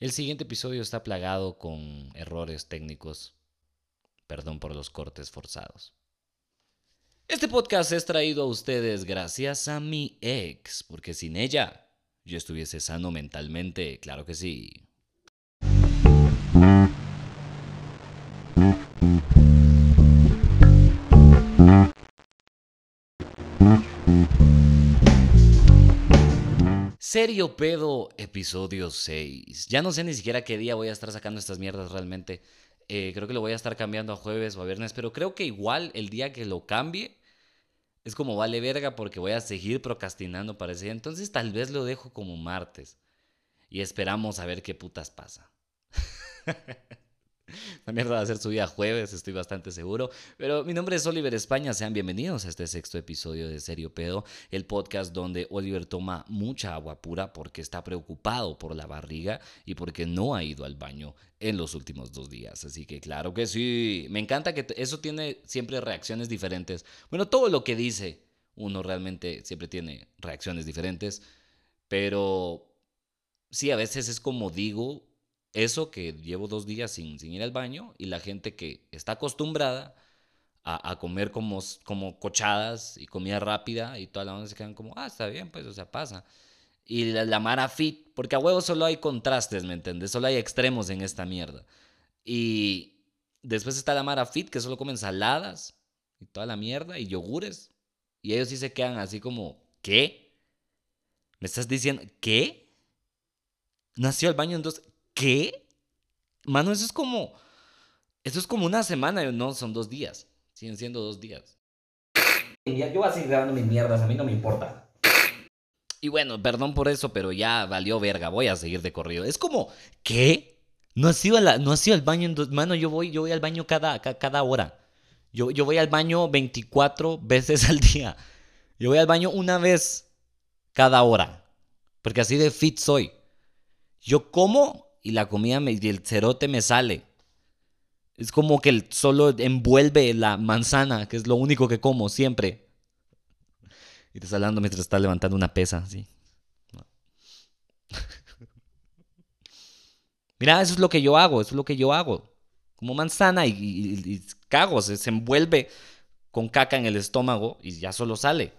El siguiente episodio está plagado con errores técnicos. Perdón por los cortes forzados. Este podcast es traído a ustedes gracias a mi ex, porque sin ella yo estuviese sano mentalmente, claro que sí. Serio Pedo, episodio 6. Ya no sé ni siquiera qué día voy a estar sacando estas mierdas realmente. Eh, creo que lo voy a estar cambiando a jueves o a viernes, pero creo que igual el día que lo cambie es como vale verga porque voy a seguir procrastinando para ese día. Entonces tal vez lo dejo como martes y esperamos a ver qué putas pasa. La mierda va a ser subida jueves, estoy bastante seguro. Pero mi nombre es Oliver España, sean bienvenidos a este sexto episodio de Serio Pedo, el podcast donde Oliver toma mucha agua pura porque está preocupado por la barriga y porque no ha ido al baño en los últimos dos días. Así que claro que sí, me encanta que eso tiene siempre reacciones diferentes. Bueno, todo lo que dice uno realmente siempre tiene reacciones diferentes, pero sí, a veces es como digo eso que llevo dos días sin, sin, ir al baño y la gente que está acostumbrada a, comer como, como cochadas y comida rápida y toda la onda se quedan como, ah, está bien, pues, o sea, pasa. Y la, la Mara Fit, porque a huevo solo hay contrastes, ¿me entiendes? Solo hay extremos en esta mierda. Y después está la Mara Fit, que solo come ensaladas y toda la mierda y yogures. Y ellos sí se quedan así como, ¿qué? ¿Me estás diciendo qué? Nació al baño en dos. ¿Qué? Mano, eso es como. Eso es como una semana, no, son dos días. Siguen siendo dos días. Yo voy a seguir grabando mis mierdas, a mí no me importa. Y bueno, perdón por eso, pero ya valió verga, voy a seguir de corrido. Es como, ¿qué? No has ido, la, no has ido al baño en dos... Mano, yo voy, yo voy al baño cada, cada hora. Yo, yo voy al baño 24 veces al día. Yo voy al baño una vez cada hora. Porque así de fit soy. Yo como y la comida y el cerote me sale. Es como que solo envuelve la manzana, que es lo único que como siempre. Y te está hablando mientras estás levantando una pesa, así. Mira, eso es lo que yo hago, eso es lo que yo hago. Como manzana y, y cago, se envuelve con caca en el estómago y ya solo sale.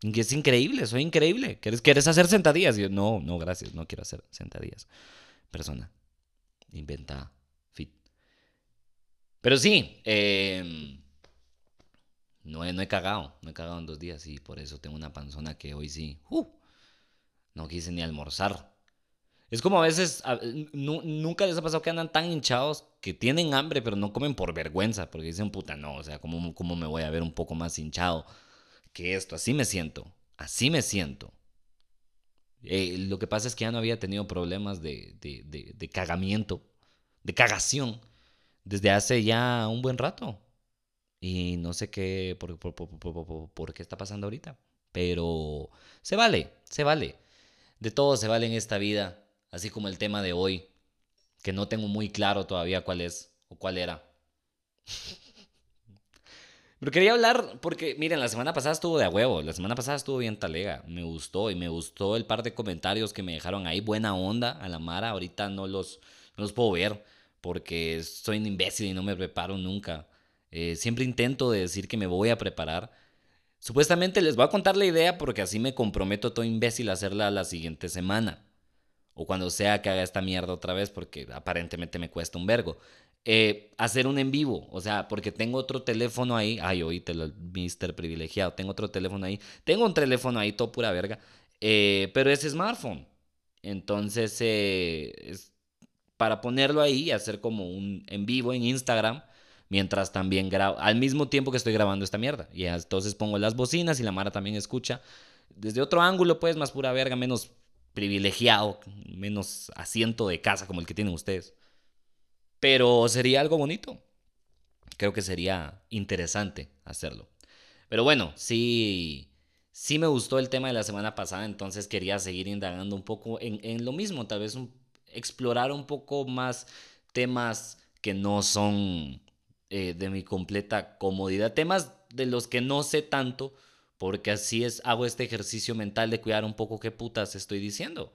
Y es increíble, soy increíble. ¿Quieres, ¿Quieres hacer sentadillas? yo, no, no, gracias, no quiero hacer sentadillas. Persona, inventa fit. Pero sí, em, no, he, no he cagado, no he cagado en dos días y por eso tengo una panzona que hoy sí, uh, no quise ni almorzar. Es como a veces, nunca les ha pasado que andan tan hinchados que tienen hambre pero no comen por vergüenza, porque dicen, puta, no, o sea, ¿cómo, cómo me voy a ver un poco más hinchado? Que esto, así me siento, así me siento. Eh, lo que pasa es que ya no había tenido problemas de, de, cagamiento, de cagación, desde hace ya un buen rato. Y no sé qué, por, por, qué está pasando ahorita. Pero se vale, se vale. De todo se vale en esta vida, así como el tema de hoy, que no tengo muy claro todavía cuál es o cuál era. Pero quería hablar porque, miren, la semana pasada estuvo de a huevo. La semana pasada estuvo bien talega. Me gustó y me gustó el par de comentarios que me dejaron ahí. Buena onda a la Mara. Ahorita no los, los puedo ver porque soy un imbécil y no me preparo nunca. Eh, siempre intento de decir que me voy a preparar. Supuestamente les voy a contar la idea porque así me comprometo todo imbécil a hacerla la siguiente semana. O cuando sea que haga esta mierda otra vez porque aparentemente me cuesta un vergo. Eh, hacer un en vivo, o sea, porque tengo otro teléfono ahí, ay, oíste, el mister privilegiado, tengo otro teléfono ahí, tengo un teléfono ahí, todo pura verga, eh, pero es smartphone. Entonces, eh, es para ponerlo ahí y hacer como un en vivo en Instagram, mientras también grabo, al mismo tiempo que estoy grabando esta mierda. Y entonces pongo las bocinas y la Mara también escucha. Desde otro ángulo, pues, más pura verga, menos privilegiado, menos asiento de casa como el que tienen ustedes. Pero sería algo bonito. Creo que sería interesante hacerlo. Pero bueno, sí, sí me gustó el tema de la semana pasada, entonces quería seguir indagando un poco en, lo mismo, tal vez explorar un poco más temas que no son eh, de mi completa comodidad, temas de los que no sé tanto, porque así es, hago este ejercicio mental de cuidar un poco qué putas estoy diciendo.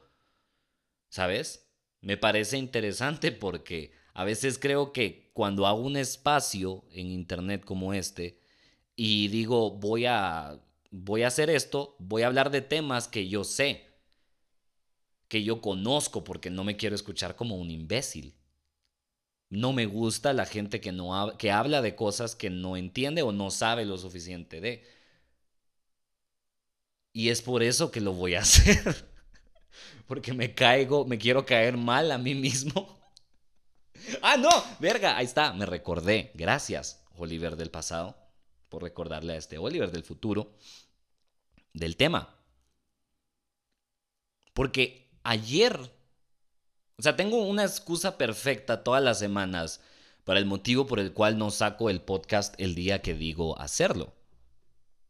¿Sabes? Me parece interesante porque a veces creo que cuando hago un espacio en internet como este y digo voy a voy a hacer esto, voy a hablar de temas que yo sé, que yo conozco porque no me quiero escuchar como un imbécil. No me gusta la gente que, no que habla de cosas que no entiende o no sabe lo suficiente de. Y es por eso que lo voy a hacer. porque me caigo, me quiero caer mal a mí mismo. ah, no, verga, ahí está, me recordé. Gracias, Oliver del pasado, por recordarle a este Oliver del futuro del tema. Porque ayer, o sea, tengo una excusa perfecta todas las semanas para el motivo por el cual no saco el podcast el día que digo hacerlo,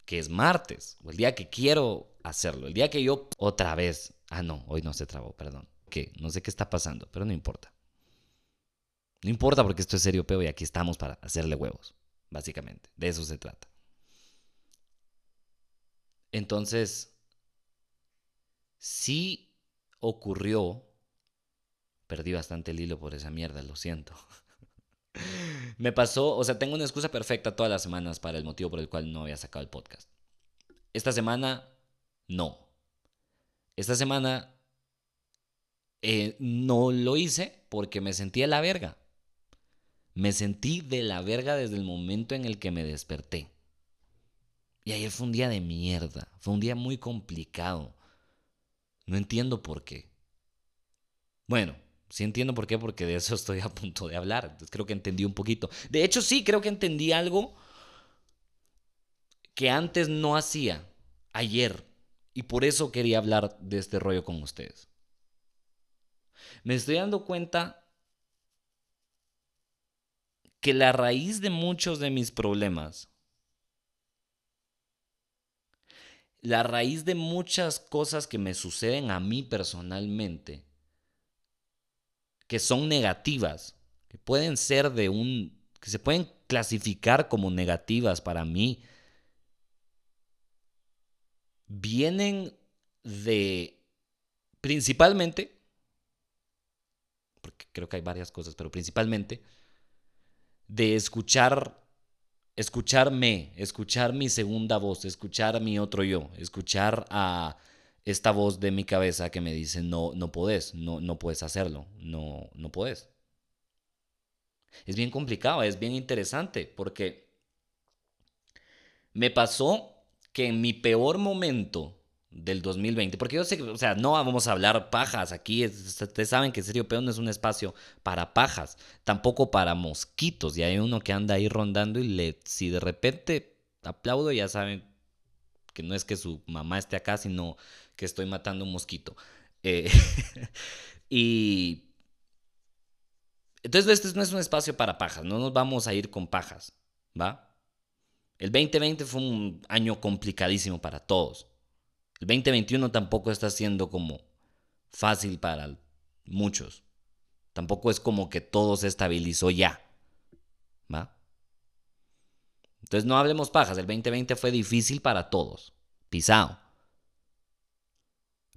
que es martes, o el día que quiero hacerlo, el día que yo otra vez, ah no, hoy no se trabó, perdón, que no sé qué está pasando, pero no importa. No importa porque esto es serio, pero y aquí estamos para hacerle huevos, básicamente, de eso se trata. Entonces, sí ocurrió, perdí bastante el hilo por esa mierda, lo siento. Me pasó, o sea, tengo una excusa perfecta todas las semanas para el motivo por el cual no había sacado el podcast. Esta semana, no. Esta semana eh, no lo hice porque me sentí de la verga. Me sentí de la verga desde el momento en el que me desperté. Y ayer fue un día de mierda, fue un día muy complicado. No entiendo por qué. Bueno, sí entiendo por qué, porque de eso estoy a punto de hablar. Entonces creo que entendí un poquito. De hecho, sí, creo que entendí algo que antes no hacía, ayer. Y por eso quería hablar de este rollo con ustedes. Me estoy dando cuenta que la raíz de muchos de mis problemas la raíz de muchas cosas que me suceden a mí personalmente, que son negativas, que pueden ser de un, que se pueden clasificar como negativas para mí, vienen de, principalmente, porque creo que hay varias cosas, pero principalmente, de escuchar escucharme, escuchar mi segunda voz, escuchar a mi otro yo, escuchar a esta voz de mi cabeza que me dice, no, no podés, no, no puedes hacerlo, no, no puedes. Es bien complicado, es bien interesante, porque me pasó que en mi peor momento del 2020. Porque yo sé que, o sea, no vamos a hablar pajas aquí. Ustedes saben que Serio Peón no es un espacio para pajas, tampoco para mosquitos. Y hay uno que anda ahí rondando y le, si de repente aplaudo, ya saben que no es que su mamá esté acá, sino que estoy matando un mosquito. Eh, y entonces este no es un espacio para pajas, no nos vamos a ir con pajas, ¿va? El 2020 fue un año complicadísimo para todos. El 2021 tampoco está siendo como fácil para muchos. Tampoco es como que todo se estabilizó ya. ¿Va? Entonces no hablemos pajas. El 2020 fue difícil para todos. Pisado.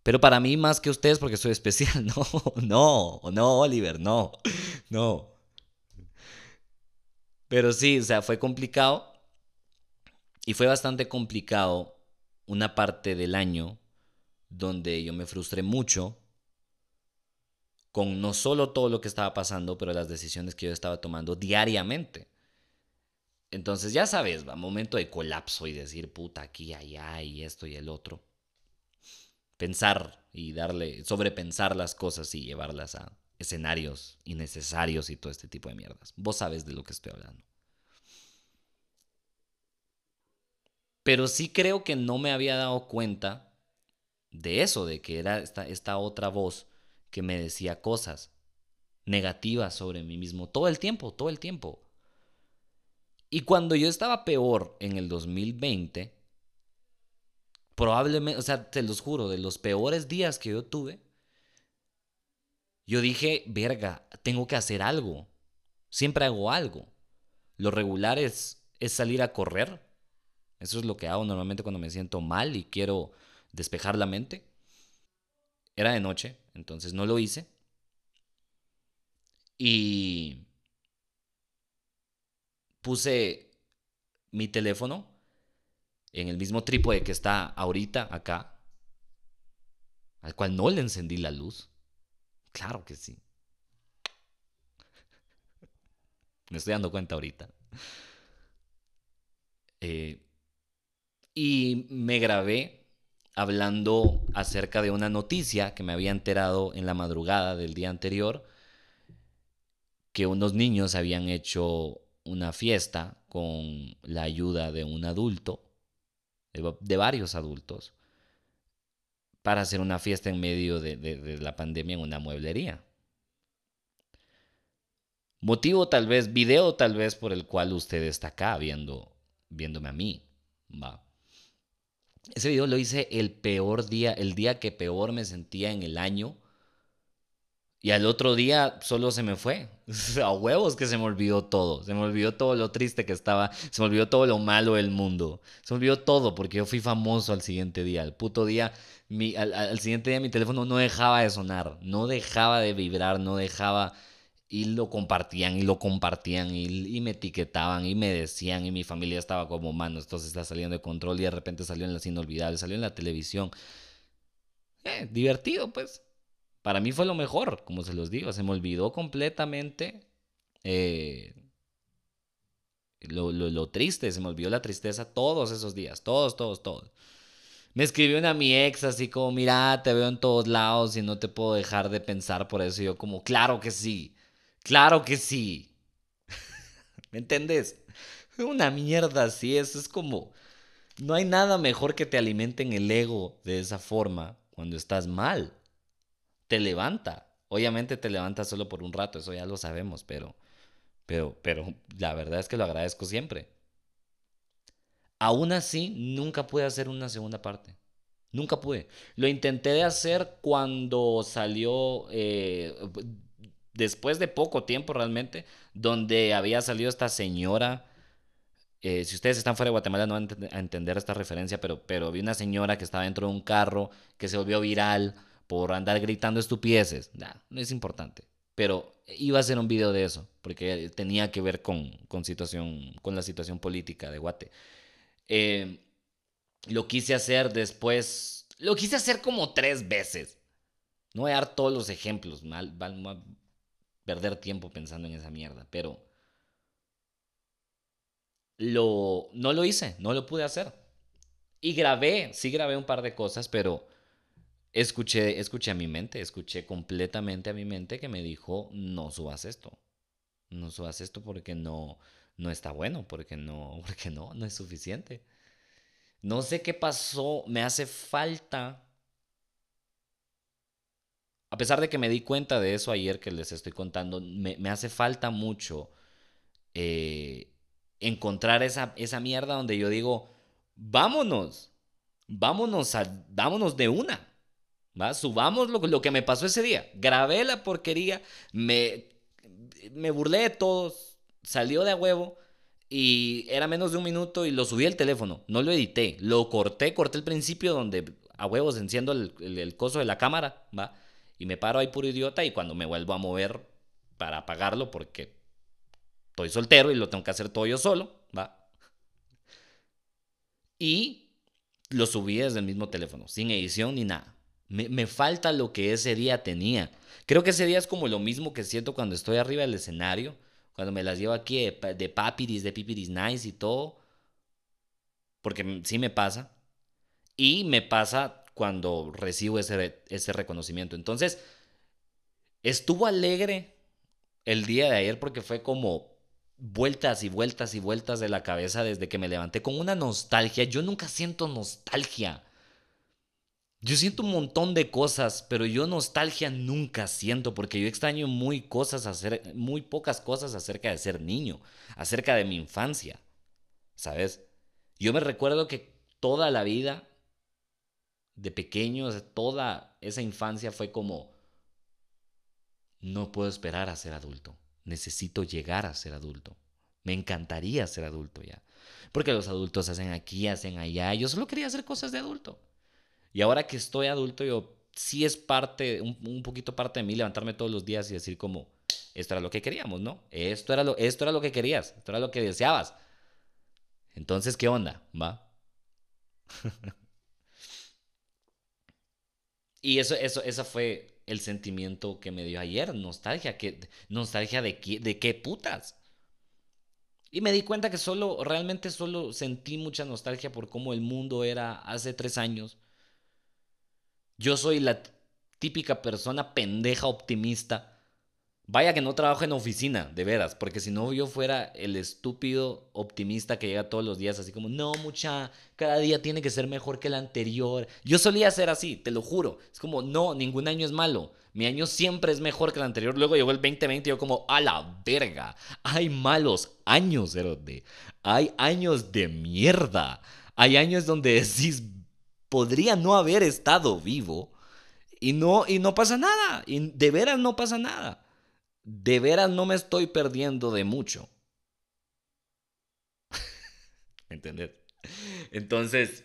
Pero para mí más que ustedes porque soy especial. No, no, no, Oliver, no, no. Pero sí, o sea, fue complicado. Y fue bastante complicado una parte del año donde yo me frustré mucho con no solo todo lo que estaba pasando, pero las decisiones que yo estaba tomando diariamente. Entonces ya sabes, va, momento de colapso y decir, puta, aquí, allá y esto y el otro. Pensar y darle, sobrepensar las cosas y llevarlas a escenarios innecesarios y todo este tipo de mierdas. Vos sabes de lo que estoy hablando. Pero sí creo que no me había dado cuenta de eso, de que era esta, esta otra voz que me decía cosas negativas sobre mí mismo todo el tiempo, todo el tiempo. Y cuando yo estaba peor en el 2020, probablemente, o sea, te los juro, de los peores días que yo tuve, yo dije, verga, tengo que hacer algo. Siempre hago algo. Lo regular es, es salir a correr eso es lo que hago normalmente cuando me siento mal y quiero despejar la mente. Era de noche, entonces no lo hice. Y puse mi teléfono en el mismo trípode que está ahorita acá, al cual no le encendí la luz. Claro que sí. Me estoy dando cuenta ahorita. Eh, y me grabé hablando acerca de una noticia que me había enterado en la madrugada del día anterior, que unos niños habían hecho una fiesta con la ayuda de un adulto, de, varios adultos, para hacer una fiesta en medio de, la pandemia en una mueblería. Motivo tal vez, video tal vez por el cual usted está acá viendo, viéndome a mí. Va. Ese video lo hice el peor día, el día que peor me sentía en el año. Y al otro día solo se me fue. A huevos que se me olvidó todo. Se me olvidó todo lo triste que estaba. Se me olvidó todo lo malo del mundo. Se me olvidó todo porque yo fui famoso al siguiente día. El puto día, mi, al, al siguiente día mi teléfono no dejaba de sonar. No dejaba de vibrar. No dejaba y lo compartían y lo compartían y, me etiquetaban y me decían y mi familia estaba como, mano, esto se está saliendo de control y de repente salió en las inolvidables, salió en la televisión. Eh, divertido, pues. Para mí fue lo mejor, como se los digo, se me olvidó completamente eh, lo, lo, triste, se me olvidó la tristeza todos esos días, todos, todos, todos. Me escribió una mi ex así como, mira, te veo en todos lados y no te puedo dejar de pensar por eso. Y yo como, claro que sí. Claro que sí. ¿Me entendés? Una mierda así, eso es como... No hay nada mejor que te alimenten el ego de esa forma cuando estás mal. Te levanta. Obviamente te levanta solo por un rato, eso ya lo sabemos, pero, pero, pero la verdad es que lo agradezco siempre. Aún así, nunca pude hacer una segunda parte. Nunca pude. Lo intenté de hacer cuando salió, eh, después de poco tiempo realmente, donde había salido esta señora. Eh, si ustedes están fuera de Guatemala no van a entender esta referencia, pero, pero vi una señora que estaba dentro de un carro que se volvió viral por andar gritando estupideces. no es importante. Pero iba a hacer un video de eso, porque tenía que ver con, con, situación, con la situación política de Guate. Eh, lo quise hacer después, lo quise hacer como tres veces. No voy a dar todos los ejemplos, mal, mal, perder tiempo pensando en esa mierda, pero lo, no lo hice, no lo pude hacer. Y grabé, sí grabé un par de cosas, pero escuché, escuché a mi mente, escuché completamente a mi mente que me dijo, no subas esto, no subas esto porque no, no está bueno, porque no, porque no, no es suficiente. No sé qué pasó, me hace falta a pesar de que me di cuenta de eso ayer que les estoy contando, me, hace falta mucho eh, encontrar esa, esa mierda donde yo digo, vámonos, vámonos, a, vámonos de una. ¿va? Subamos lo, lo, que me pasó ese día. Grabé la porquería, me, me burlé de todos, salió de a huevo y era menos de un minuto y lo subí al teléfono. No lo edité, lo corté, corté el principio donde a huevos enciendo el, el coso de la cámara, ¿va? Y me paro ahí puro idiota y cuando me vuelvo a mover para apagarlo porque estoy soltero y lo tengo que hacer todo yo solo, ¿va? Y lo subí desde el mismo teléfono, sin edición ni nada. Me, falta lo que ese día tenía. Creo que ese día es como lo mismo que siento cuando estoy arriba del escenario, cuando me las llevo aquí de, de papiris, de pipiris nice y todo, porque sí me pasa. Y me pasa cuando recibo ese, ese reconocimiento. Entonces, estuvo alegre el día de ayer porque fue como vueltas y vueltas y vueltas de la cabeza desde que me levanté con una nostalgia. Yo nunca siento nostalgia. Yo siento un montón de cosas, pero yo nostalgia nunca siento porque yo extraño muy cosas hacer, muy pocas cosas acerca de ser niño, acerca de mi infancia. ¿Sabes? Yo me recuerdo que toda la vida de pequeño, toda esa infancia fue como, no puedo esperar a ser adulto, necesito llegar a ser adulto. Me encantaría ser adulto ya. Porque los adultos hacen aquí, hacen allá. Yo solo quería hacer cosas de adulto. Y ahora que estoy adulto, yo sí es parte, un, un poquito parte de mí levantarme todos los días y decir como, esto era lo que queríamos, ¿no? Esto era lo, esto era lo que querías, esto era lo que deseabas. Entonces, ¿qué onda? ¿Va? y eso, eso, fue el sentimiento que me dio ayer, nostalgia, que, nostalgia de, de qué putas. Y me di cuenta que solo, realmente solo sentí mucha nostalgia por cómo el mundo era hace tres años. Yo soy la típica persona pendeja optimista Vaya que no trabajo en oficina, de veras, porque si no yo fuera el estúpido optimista que llega todos los días así como, no, mucha, cada día tiene que ser mejor que el anterior. Yo solía ser así, te lo juro. Es como, no, ningún año es malo. Mi año siempre es mejor que el anterior. Luego llegó el 2020 y yo como, a la verga. Hay malos años, de Hay años de mierda. Hay años donde decís, podría no haber estado vivo y no, y no pasa nada. Y de veras no pasa nada de veras no me estoy perdiendo de mucho. ¿Entendés? Entonces,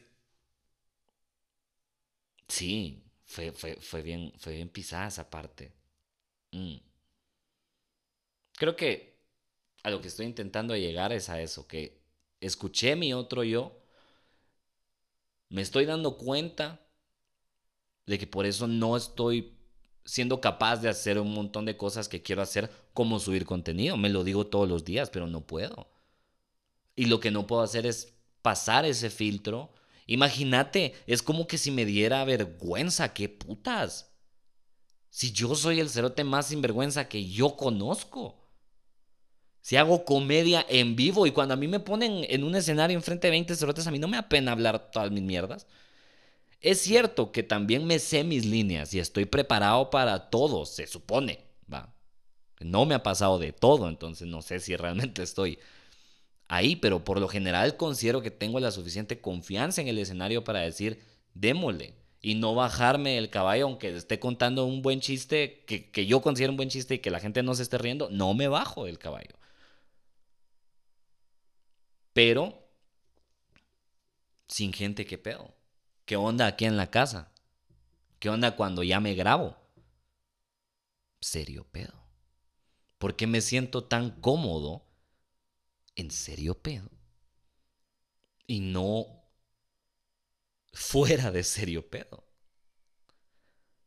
sí, fue, fue, bien, fue bien pisada esa parte. Mm. Creo que a lo que estoy intentando llegar es a eso, que escuché mi otro yo, me estoy dando cuenta de que por eso no estoy siendo capaz de hacer un montón de cosas que quiero hacer, como subir contenido. Me lo digo todos los días, pero no puedo. Y lo que no puedo hacer es pasar ese filtro. Imagínate, es como que si me diera vergüenza, qué putas. Si yo soy el cerote más sinvergüenza que yo conozco. Si hago comedia en vivo y cuando a mí me ponen en un escenario enfrente de 20 cerotes, a mí no me da pena hablar todas mis mierdas. Es cierto que también me sé mis líneas y estoy preparado para todo, se supone, va. No me ha pasado de todo, entonces no sé si realmente estoy ahí, pero por lo general considero que tengo la suficiente confianza en el escenario para decir, démosle, y no bajarme el caballo, aunque esté contando un buen chiste, que, que, yo considero un buen chiste y que la gente no se esté riendo, no me bajo del caballo. Pero, sin gente que pedo. ¿Qué onda aquí en la casa? ¿Qué onda cuando ya me grabo? Serio pedo. ¿Por qué me siento tan cómodo en serio pedo? Y no fuera de serio pedo.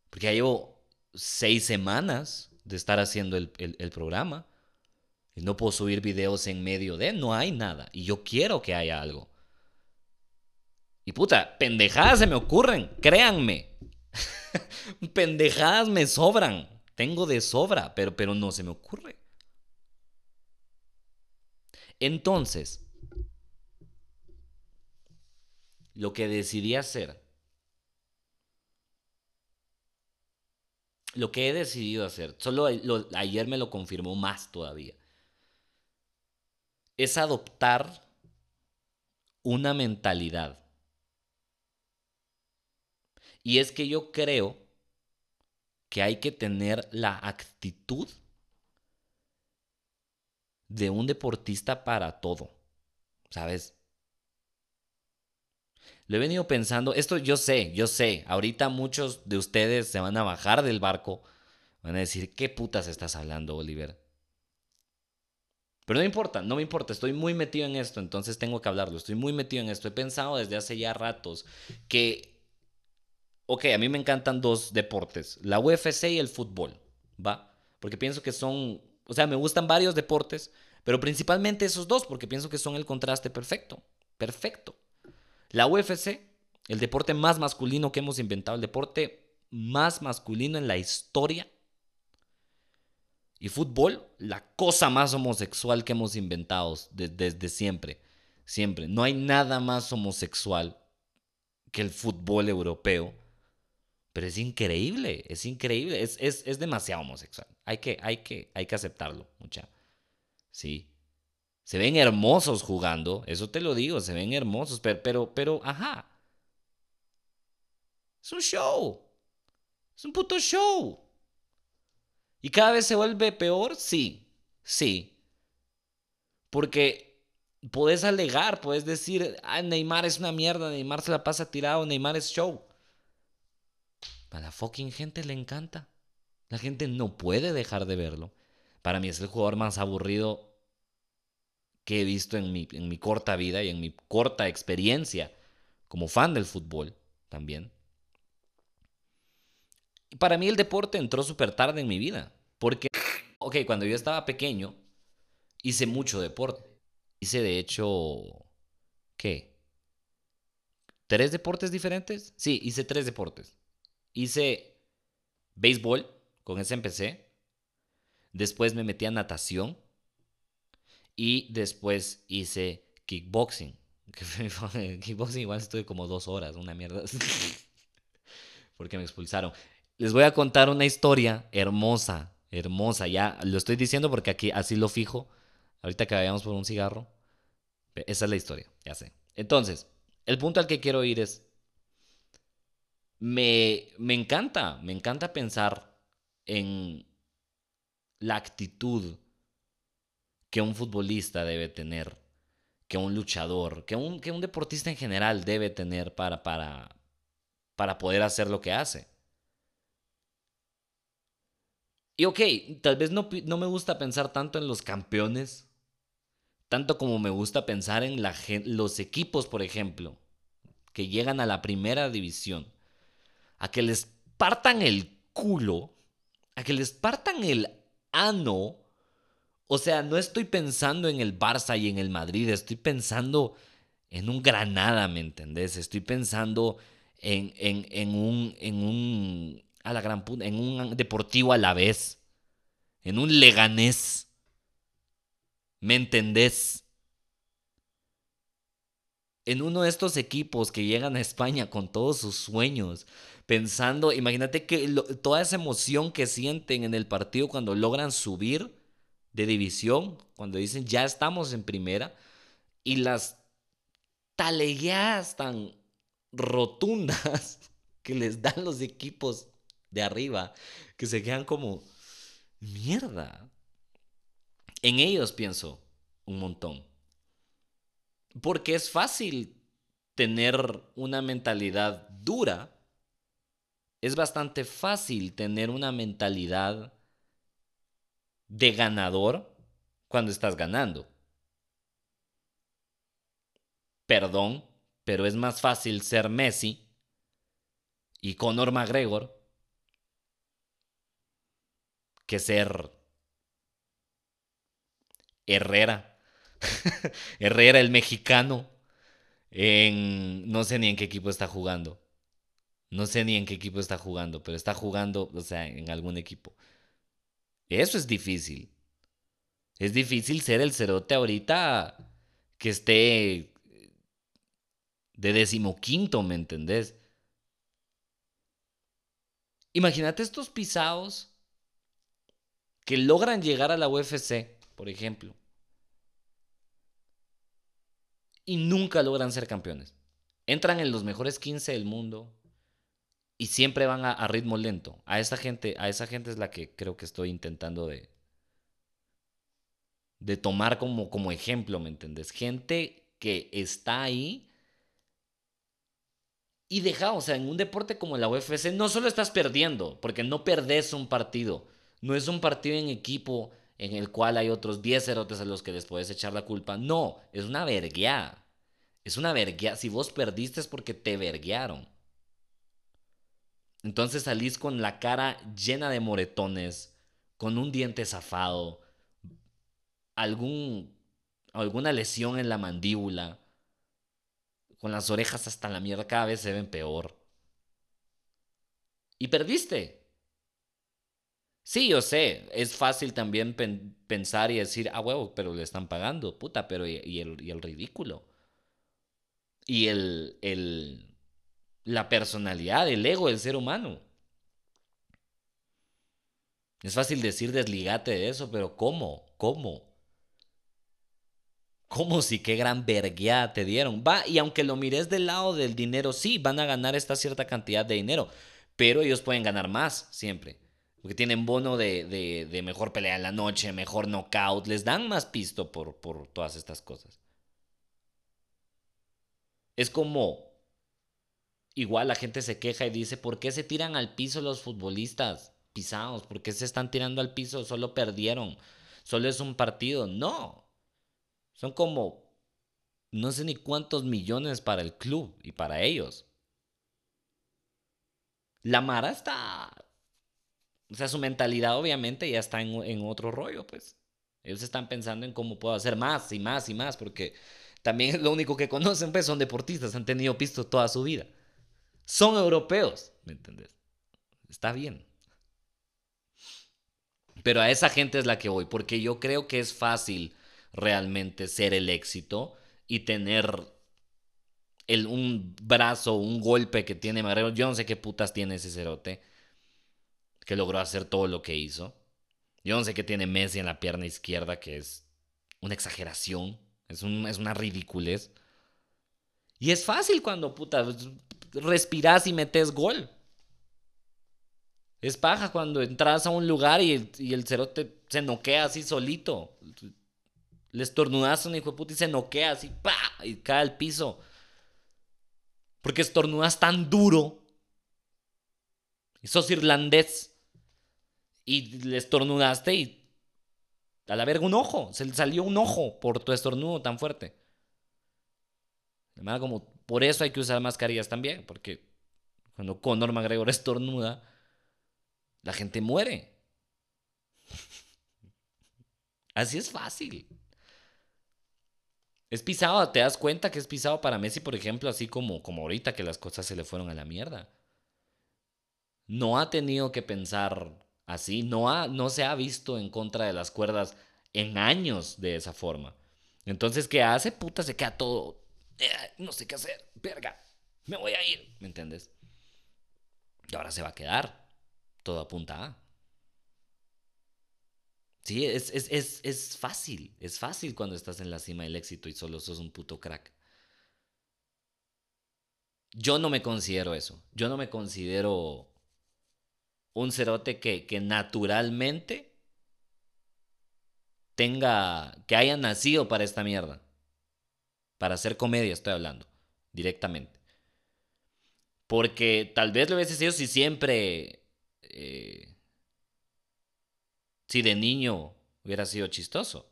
Porque ya llevo seis semanas de estar haciendo el, el programa. Y no puedo subir videos en medio de, no hay nada. Y yo quiero que haya algo. Y puta, pendejadas se me ocurren, créanme. pendejadas me sobran. Tengo de sobra, pero, pero no se me ocurre. Entonces, lo que decidí hacer, lo que he decidido hacer, solo ayer me lo confirmó más todavía, es adoptar una mentalidad y es que yo creo que hay que tener la actitud de un deportista para todo, ¿sabes? Lo he venido pensando, esto yo sé, yo sé, ahorita muchos de ustedes se van a bajar del barco, van a decir, ¿qué putas estás hablando, Oliver? Pero no importa, no me importa, estoy muy metido en esto, entonces tengo que hablarlo, estoy muy metido en esto. He pensado desde hace ya ratos que ok, a mí me encantan dos deportes, la UFC y el fútbol, ¿va? Porque pienso que son, o sea, me gustan varios deportes, pero principalmente esos dos, porque pienso que son el contraste perfecto, perfecto. La UFC, el deporte más masculino que hemos inventado, el deporte más masculino en la historia. Y fútbol, la cosa más homosexual que hemos inventado desde siempre. Siempre. No hay nada más homosexual que el fútbol europeo pero es increíble, es increíble, es, es, demasiado homosexual. Hay que, hay, que, hay que aceptarlo, mucha. Sí. Se ven hermosos jugando, eso te lo digo, se ven hermosos, pero, pero, pero, ajá. Es un show. Es un puto show. ¿Y cada vez se vuelve peor? Sí, sí. Porque puedes alegar, puedes decir, ah, Neymar es una mierda, Neymar se la pasa tirado, Neymar es show. A la fucking gente le encanta. La gente no puede dejar de verlo. Para mí es el jugador más aburrido que he visto en mi, en mi corta vida y en mi corta experiencia como fan del fútbol también. Para mí el deporte entró súper tarde en mi vida. Porque, ok, cuando yo estaba pequeño, hice mucho deporte. Hice de hecho, ¿qué? ¿Tres deportes diferentes? Sí, hice tres deportes. Hice béisbol, con ese empecé. Después me metí a natación. Y después hice kickboxing. kickboxing igual estuve como dos horas, una mierda. Porque me expulsaron. Les voy a contar una historia hermosa, hermosa. Ya lo estoy diciendo porque aquí así lo fijo. Ahorita que vayamos por un cigarro. Esa es la historia, ya sé. Entonces, el punto al que quiero ir es, me, me encanta, me encanta pensar en la actitud que un futbolista debe tener, que un luchador, que un, que un deportista en general debe tener para, para, para poder hacer lo que hace. Y ok, tal vez no, no, me gusta pensar tanto en los campeones, tanto como me gusta pensar en la, los equipos, por ejemplo, que llegan a la primera división, a que les partan el culo, a que les partan el ano. O sea, no estoy pensando en el Barça y en el Madrid, estoy pensando en un Granada, ¿me entendés? Estoy pensando en, en, en un, en un a la gran puta, en un deportivo a la vez, en un leganés. ¿Me entendés? En uno de estos equipos que llegan a España con todos sus sueños, pensando, imagínate que toda esa emoción que sienten en el partido cuando logran subir de división, cuando dicen ya estamos en primera, y las talegueadas tan rotundas que les dan los equipos de arriba que se quedan como, mierda. En ellos pienso un montón. Porque es fácil tener una mentalidad dura. Es bastante fácil tener una mentalidad de ganador cuando estás ganando. Perdón, pero es más fácil ser Messi y Conor McGregor que ser Herrera. Herrera, el mexicano. En, no sé ni en qué equipo está jugando. No sé ni en qué equipo está jugando, pero está jugando, o sea, en algún equipo. Eso es difícil. Es difícil ser el cerote ahorita que esté de decimoquinto, ¿me entendés? Imagínate estos pisados que logran llegar a la UFC, por ejemplo, y nunca logran ser campeones. Entran en los mejores 15 del mundo y siempre van a, ritmo lento. A esa gente, a esa gente es la que creo que estoy intentando de de tomar como, como ejemplo, ¿me entiendes? Gente que está ahí y deja, o sea, en un deporte como la UFC no solo estás perdiendo, porque no perdés un partido, no es un partido en equipo en el cual hay otros 10 cerotes a los que les puedes echar la culpa. No, es una vergueada. Es una vergueada. Si vos perdiste es porque te verguearon. Entonces salís con la cara llena de moretones, con un diente zafado, algún, alguna lesión en la mandíbula, con las orejas hasta la mierda, cada vez se ven peor. Y perdiste. Sí, yo sé, es fácil también pensar y decir, ah, huevo, pero le están pagando, puta, pero y, el, y el, ridículo. Y el, el, la personalidad, el ego del ser humano. Es fácil decir desligate de eso, pero ¿cómo? ¿Cómo? ¿Cómo si qué gran vergueada te dieron? Va, y aunque lo mires del lado del dinero, sí, van a ganar esta cierta cantidad de dinero, pero ellos pueden ganar más siempre. Porque tienen bono de, mejor pelea en la noche, mejor knockout. Les dan más pisto por, por todas estas cosas. Es como igual la gente se queja y dice, ¿por qué se tiran al piso los futbolistas pisados? ¿Por qué se están tirando al piso? Solo perdieron. Solo es un partido. No. Son como, no sé ni cuántos millones para el club y para ellos. La Mara está... O sea, su mentalidad obviamente ya está en, en otro rollo, pues. Ellos están pensando en cómo puedo hacer más y más y más, porque también lo único que conocen pues, son deportistas, han tenido pisto toda su vida. Son europeos, ¿me entendés? Está bien. Pero a esa gente es la que voy, porque yo creo que es fácil realmente ser el éxito y tener el, un brazo, un golpe que tiene Marrero. Yo no sé qué putas tiene ese cerote que logró hacer todo lo que hizo. Yo no sé qué tiene Messi en la pierna izquierda, que es una exageración, es, un, es una ridiculez. Y es fácil cuando, puta, respiras y metes gol. Es paja cuando entras a un lugar y el, y el cerote se noquea así solito. Le estornudas a un hijo de puta y se noquea así, pa, y cae al piso. Porque estornudas tan duro. Y sos irlandés y le estornudaste y a la verga un ojo, se le salió un ojo por tu estornudo tan fuerte. como por eso hay que usar mascarillas también, porque cuando Conor McGregor estornuda, la gente muere. Así es fácil. Es pisado, te das cuenta que es pisado para Messi, por ejemplo, así como, como ahorita que las cosas se le fueron a la mierda. No ha tenido que pensar así, no, ha, no se ha visto en contra de las cuerdas en años de esa forma. Entonces, ¿qué hace? Puta, se queda todo. Eh, no sé qué hacer, verga, me voy a ir, ¿me entiendes? Y ahora se va a quedar. Todo apunta a. Sí, es, es, es fácil, es fácil cuando estás en la cima del éxito y solo sos un puto crack. Yo no me considero eso. Yo no me considero un cerote que, que naturalmente tenga, que haya nacido para esta mierda. Para hacer comedia estoy hablando, directamente. Porque tal vez lo hubiese sido si siempre, eh, si de niño hubiera sido chistoso.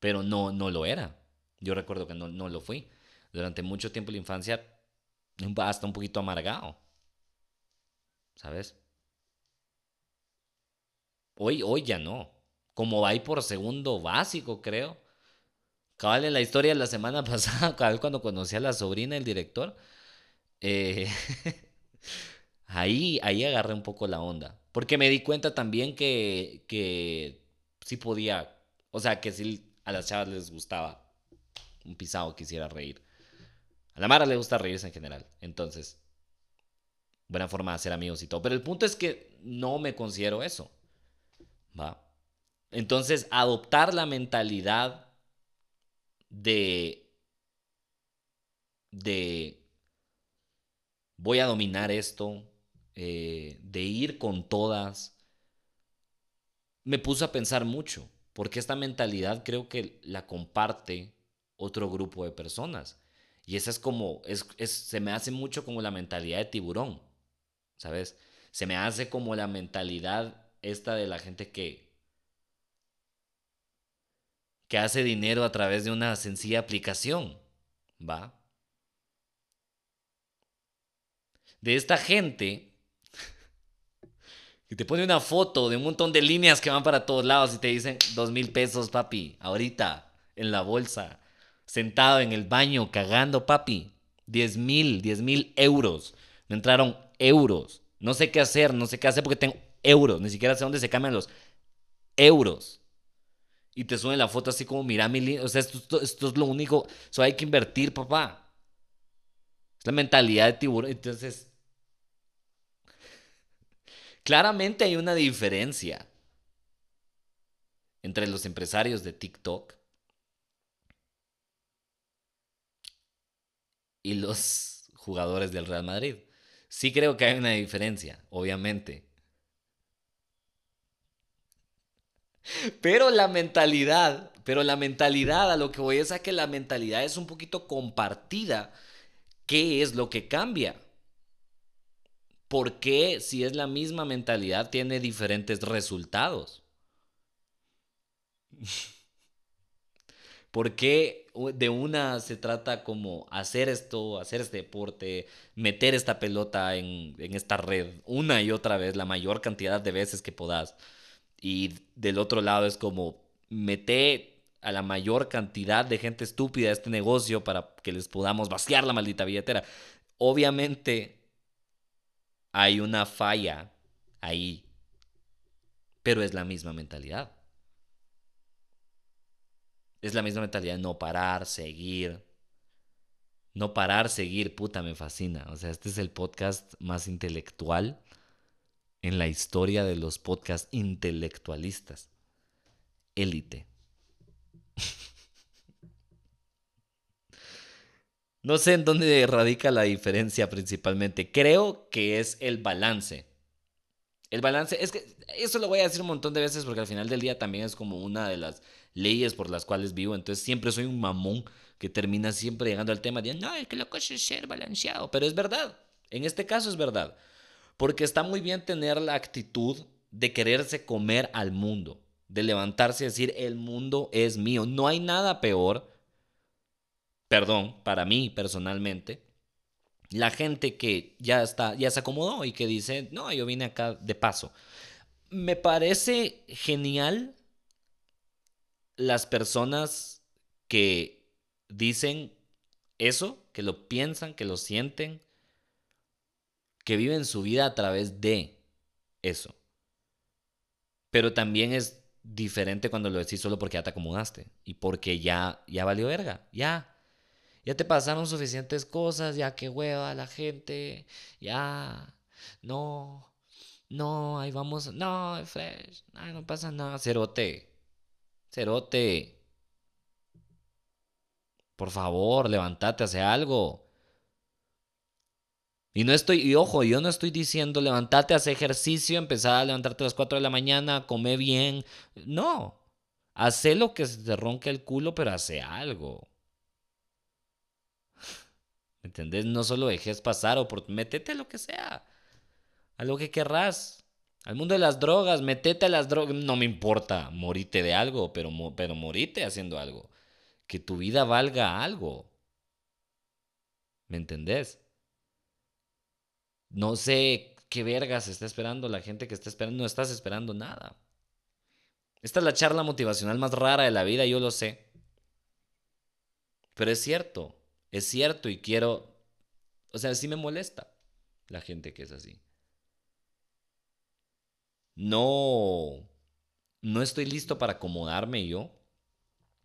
Pero no, no lo era. Yo recuerdo que no, no lo fui. Durante mucho tiempo la infancia, hasta un poquito amargado. ¿Sabes? Hoy, hoy ya no. Como va por segundo básico, creo. Cabal, en la historia de la semana pasada, cabal, cuando conocí a la sobrina del director, eh, ahí, ahí agarré un poco la onda. Porque me di cuenta también que, que sí podía, o sea, que sí a las chavas les gustaba un pisado quisiera reír. A la Mara le gusta reírse en general. Entonces, buena forma de hacer amigos y todo. Pero el punto es que no me considero eso. ¿Va? Entonces, adoptar la mentalidad de. de. voy a dominar esto, eh, de ir con todas, me puso a pensar mucho, porque esta mentalidad creo que la comparte otro grupo de personas. Y esa es como, es, se me hace mucho como la mentalidad de tiburón. ¿Sabes? Se me hace como la mentalidad esta de la gente que que hace dinero a través de una sencilla aplicación, ¿va? De esta gente que te pone una foto de un montón de líneas que van para todos lados y te dicen dos mil pesos, papi, ahorita, en la bolsa, sentado en el baño, cagando, papi, diez mil, diez mil euros. Me entraron euros. No sé qué hacer, no sé qué hacer porque tengo euros. Ni siquiera sé dónde se cambian los euros. Y te suben la foto así como, mira mi O sea, esto, esto, es lo único. Eso hay que invertir, papá. Es la mentalidad de tiburón. Entonces, claramente hay una diferencia entre los empresarios de TikTok y los jugadores del Real Madrid. Sí creo que hay una diferencia, obviamente. Pero la mentalidad, pero la mentalidad, a lo que voy es a que la mentalidad es un poquito compartida ¿Qué es lo que cambia? ¿Por qué si es la misma mentalidad tiene diferentes resultados? ¿Por qué de una se trata como hacer esto, hacer este deporte, meter esta pelota en, esta red una y otra vez, la mayor cantidad de veces que puedas? Y del otro lado es como meter a la mayor cantidad de gente estúpida a este negocio para que les podamos vaciar la maldita billetera. Obviamente hay una falla ahí, pero es la misma mentalidad. Es la misma mentalidad no parar, seguir. No parar, seguir, puta, me fascina. O sea, este es el podcast más intelectual en la historia de los podcasts intelectualistas. Élite. No sé en dónde radica la diferencia principalmente. Creo que es el balance. El balance, es que eso lo voy a decir un montón de veces porque al final del día también es como una de las leyes por las cuales vivo. Entonces siempre soy un mamón que termina siempre llegando al tema de, no, es que la cosa es ser balanceado. Pero es verdad. En este caso es verdad. Porque está muy bien tener la actitud de quererse comer al mundo. De levantarse y decir, el mundo es mío. No hay nada peor, perdón, para mí personalmente, la gente que ya está, ya se acomodó y que dice, no, yo vine acá de paso. Me parece genial las personas que dicen eso, que lo piensan, que lo sienten, que viven su vida a través de eso. Pero también es diferente cuando lo decís solo porque ya te acomodaste y porque ya, ya valió verga, ya. Ya te pasaron suficientes cosas, ya que hueva la gente, ya. No, no, ahí vamos, no, fresh, no pasa nada, cerote. Cerote. Por favor, levántate, hace algo. Y no estoy, y ojo, yo no estoy diciendo levántate, hace ejercicio, empezar a levantarte a las 4 de la mañana, come bien. No. Hace lo que se te ronque el culo, pero hace algo. ¿Me entendés? No solo dejes pasar o por... lo que sea. A lo que querrás. Al mundo de las drogas, metete a las drogas. No me importa, morite de algo, pero, pero morite haciendo algo. Que tu vida valga algo. ¿Me entendés? No sé qué vergas está esperando la gente que está esperando. No estás esperando nada. Esta es la charla motivacional más rara de la vida, yo lo sé. Pero es cierto, es cierto y quiero... O sea, sí me molesta la gente que es así no, no estoy listo para acomodarme yo.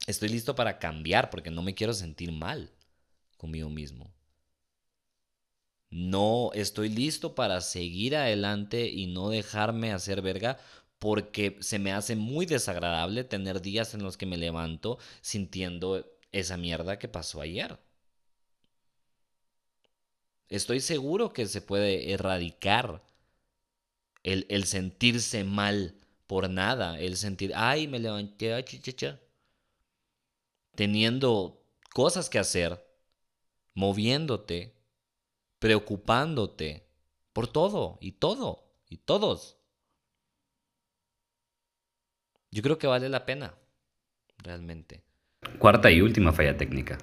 Estoy listo para cambiar porque no me quiero sentir mal conmigo mismo. No estoy listo para seguir adelante y no dejarme hacer verga porque se me hace muy desagradable tener días en los que me levanto sintiendo esa mierda que pasó ayer. Estoy seguro que se puede erradicar el, sentirse mal por nada, el sentir, ay, me levanté, ay, teniendo cosas que hacer, moviéndote, preocupándote por todo y todo y todos. Yo creo que vale la pena, realmente. Cuarta y última falla técnica.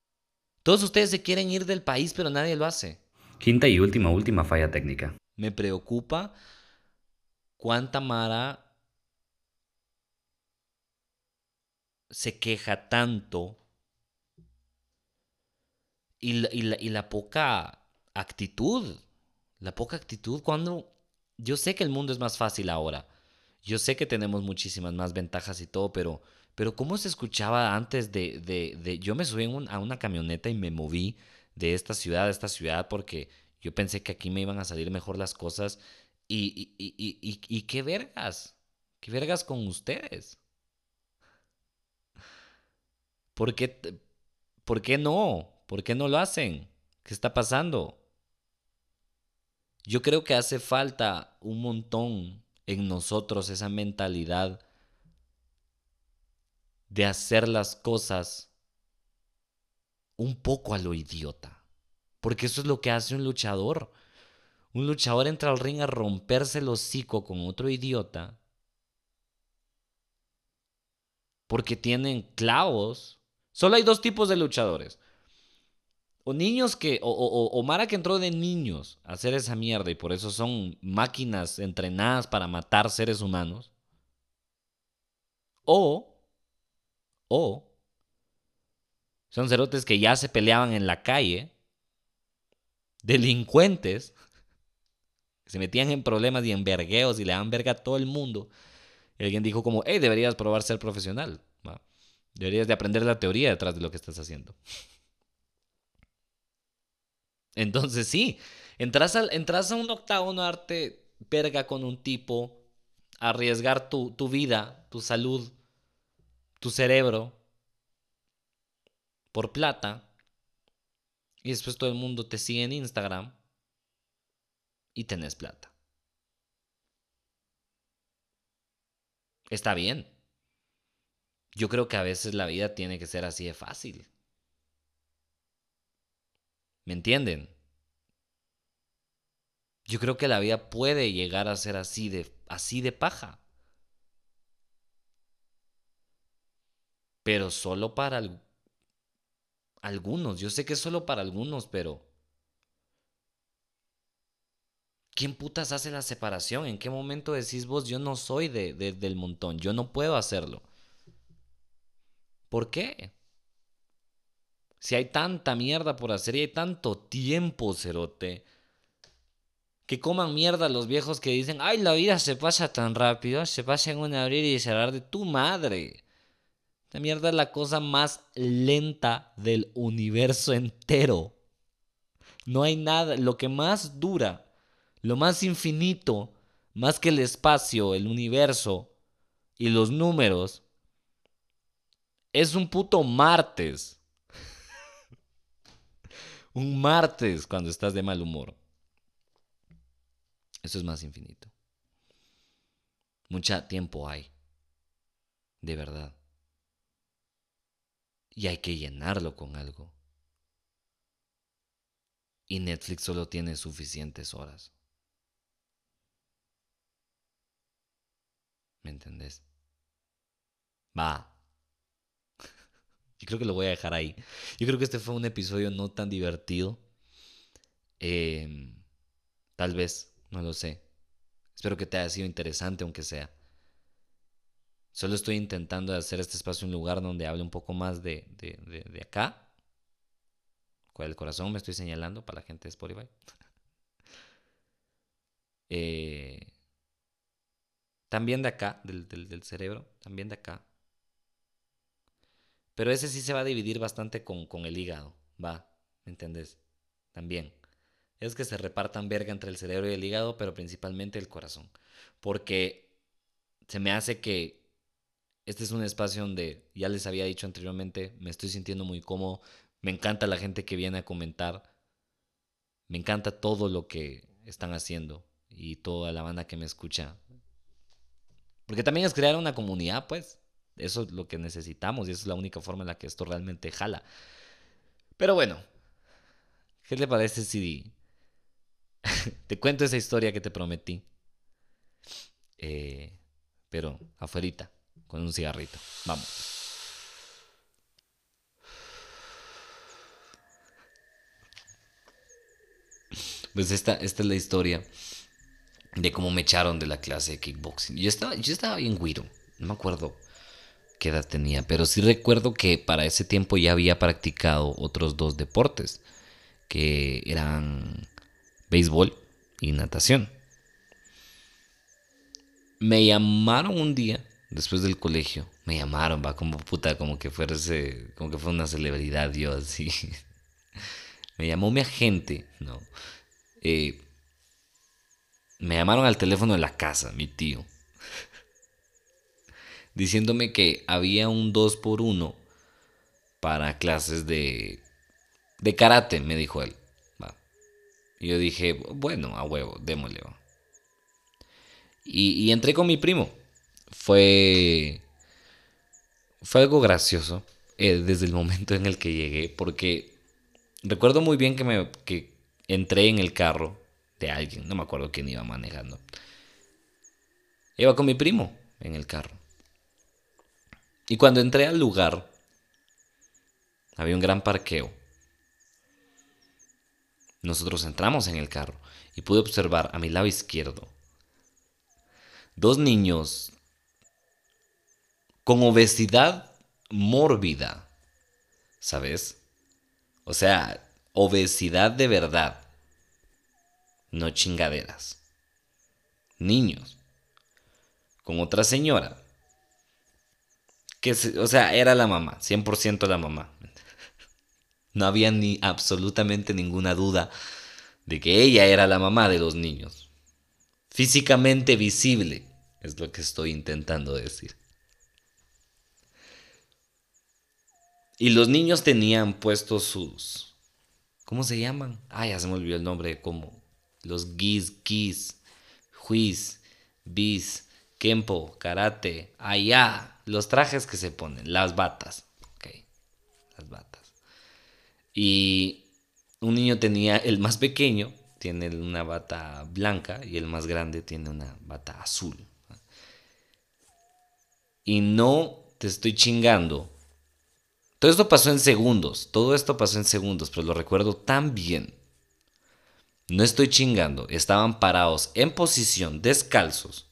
Todos ustedes se quieren ir del país, pero nadie lo hace. Quinta y última, última falla técnica. Me preocupa cuánta Mara se queja tanto y la, poca actitud, la poca actitud cuando yo sé que el mundo es más fácil ahora, yo sé que tenemos muchísimas más ventajas y todo, pero, pero ¿cómo se escuchaba antes de, de, yo me subí a una camioneta y me moví de esta ciudad a esta ciudad porque yo pensé que aquí me iban a salir mejor las cosas y, y, y, y, qué vergas, qué vergas con ustedes. ¿Por qué, ¿Por qué no? ¿Por qué no lo hacen? ¿Qué está pasando? Yo creo que hace falta un montón en nosotros esa mentalidad de hacer las cosas un poco a lo idiota. Porque eso es lo que hace un luchador. Un luchador entra al ring a romperse el hocico con otro idiota. Porque tienen clavos. Solo hay dos tipos de luchadores. O niños que, o, o, Mara que entró de niños a hacer esa mierda y por eso son máquinas entrenadas para matar seres humanos. O, o, son cerotes que ya se peleaban en la calle, delincuentes, se metían en problemas y en vergueos y le dan verga a todo el mundo. Y alguien dijo como, hey, deberías probar ser profesional. Deberías de aprender la teoría detrás de lo que estás haciendo. Entonces sí, entras a, entras a un octágono a darte verga con un tipo, arriesgar tu, tu vida, tu salud, tu cerebro, por plata, y después todo el mundo te sigue en Instagram y tenés plata. Está bien. Yo creo que a veces la vida tiene que ser así de fácil. ¿Me entienden? Yo creo que la vida puede llegar a ser así de, así de paja. Pero solo para algunos. Yo sé que es solo para algunos, pero... ¿Quién putas hace la separación? ¿En qué momento decís vos, yo no soy de, del montón, yo no puedo hacerlo? ¿Por qué? Si hay tanta mierda por hacer y hay tanto tiempo, cerote. Que coman mierda los viejos que dicen, ay, la vida se pasa tan rápido, se pasa en un abrir y cerrar de tu madre. Esta mierda es la cosa más lenta del universo entero. No hay nada, lo que más dura, lo más infinito, más que el espacio, el universo y los números, es un puto martes. un martes cuando estás de mal humor. Eso es más infinito. Mucho tiempo hay. De verdad y hay que llenarlo con algo. Y Netflix solo tiene suficientes horas. ¿Me entendés? Va. Yo creo que lo voy a dejar ahí. Yo creo que este fue un episodio no tan divertido. Em, tal vez, no lo sé. Espero que te haya sido interesante, aunque sea. Solo estoy intentando hacer este espacio un lugar donde hable un poco más de, de, acá. Con el corazón me estoy señalando para la gente de Spotify. Eh, también de acá, del, del, cerebro, también de acá. Pero ese sí se va a dividir bastante con, con el hígado, va, ¿me entendés? También. Es que se repartan verga entre el cerebro y el hígado, pero principalmente el corazón. Porque se me hace que este es un espacio donde, ya les había dicho anteriormente, me estoy sintiendo muy cómodo. Me encanta la gente que viene a comentar. Me encanta todo lo que están haciendo y toda la banda que me escucha. Porque también es crear una comunidad, pues. Eso es lo que necesitamos y es la única forma en la que esto realmente jala. Pero bueno, ¿qué le parece si te cuento esa historia que te prometí? Eh, pero afuerita con un cigarrito. Vamos. Pues esta, esta es la historia de cómo me echaron de la clase de kickboxing. Yo estaba, yo estaba bien guiro. No me acuerdo qué edad tenía, pero sí recuerdo que para ese tiempo ya había practicado otros dos deportes, que eran béisbol y natación. Me llamaron un día después del colegio, me llamaron, va como puta, como que fuese, como que fue una celebridad yo así. me llamó mi agente, no. Eh, me llamaron al teléfono de la casa, mi tío. diciéndome que había un 2 por 1 para clases de, de karate, me dijo él. Y yo dije, bueno, a huevo, démosle. Y, y entré con mi primo fue, fue algo gracioso eh, desde el momento en el que llegué, porque recuerdo muy bien que, me, que entré en el carro de alguien, no me acuerdo quién iba manejando. Iba con mi primo en el carro. Y cuando entré al lugar, había un gran parqueo. Nosotros entramos en el carro y pude observar a mi lado izquierdo dos niños con obesidad mórbida, ¿sabes? O sea, obesidad de verdad, no chingaderas. Niños, con otra señora, que, o sea, era la mamá, 100% la mamá. No había ni absolutamente ninguna duda de que ella era la mamá de los niños. Físicamente visible, es lo que estoy intentando decir. Y los niños tenían puestos sus... ¿Cómo se llaman? Ah, ya se me olvidó el nombre, como los guis, guis, juiz, bis, kempo, karate, allá, los trajes que se ponen, las batas, ok, las batas. Y un niño tenía, el más pequeño tiene una bata blanca y el más grande tiene una bata azul. Y no te estoy chingando todo esto pasó en segundos, todo esto pasó en segundos, pero lo recuerdo tan bien. No estoy chingando, estaban parados en posición, descalzos,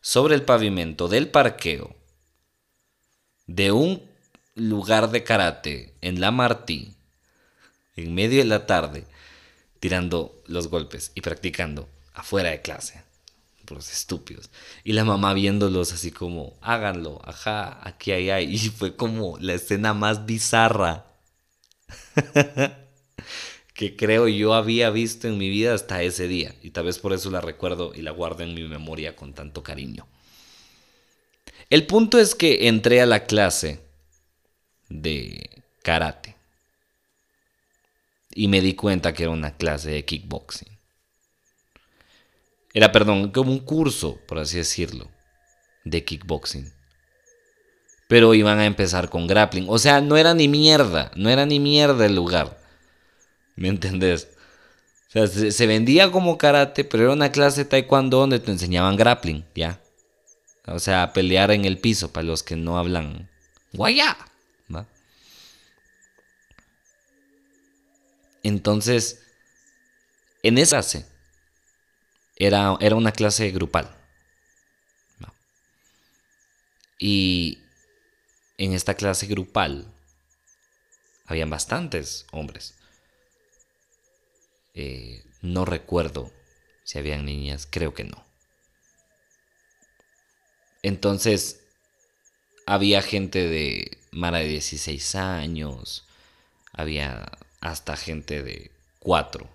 sobre el pavimento del parqueo de un lugar de karate en La Martí, en medio de la tarde, tirando los golpes y practicando afuera de clase los estúpidos. Y la mamá viéndolos así como, háganlo, ajá, aquí hay, hay. Y fue como la escena más bizarra que creo yo había visto en mi vida hasta ese día. Y tal vez por eso la recuerdo y la guardo en mi memoria con tanto cariño. El punto es que entré a la clase de karate. Y me di cuenta que era una clase de kickboxing. Era, perdón, como un curso, por así decirlo, de kickboxing. Pero iban a empezar con grappling. O sea, no era ni mierda, no era ni mierda el lugar. ¿Me entendés? O sea, se, vendía como karate, pero era una clase de taekwondo donde te enseñaban grappling, ¿ya? O sea, pelear en el piso para los que no hablan guaya. ¿va? Entonces, en esa clase era, una clase grupal. Y en esta clase grupal habían bastantes hombres. Eh, no recuerdo si habían niñas, creo que no. Entonces, había gente de Mara de 16 años, había hasta gente de 4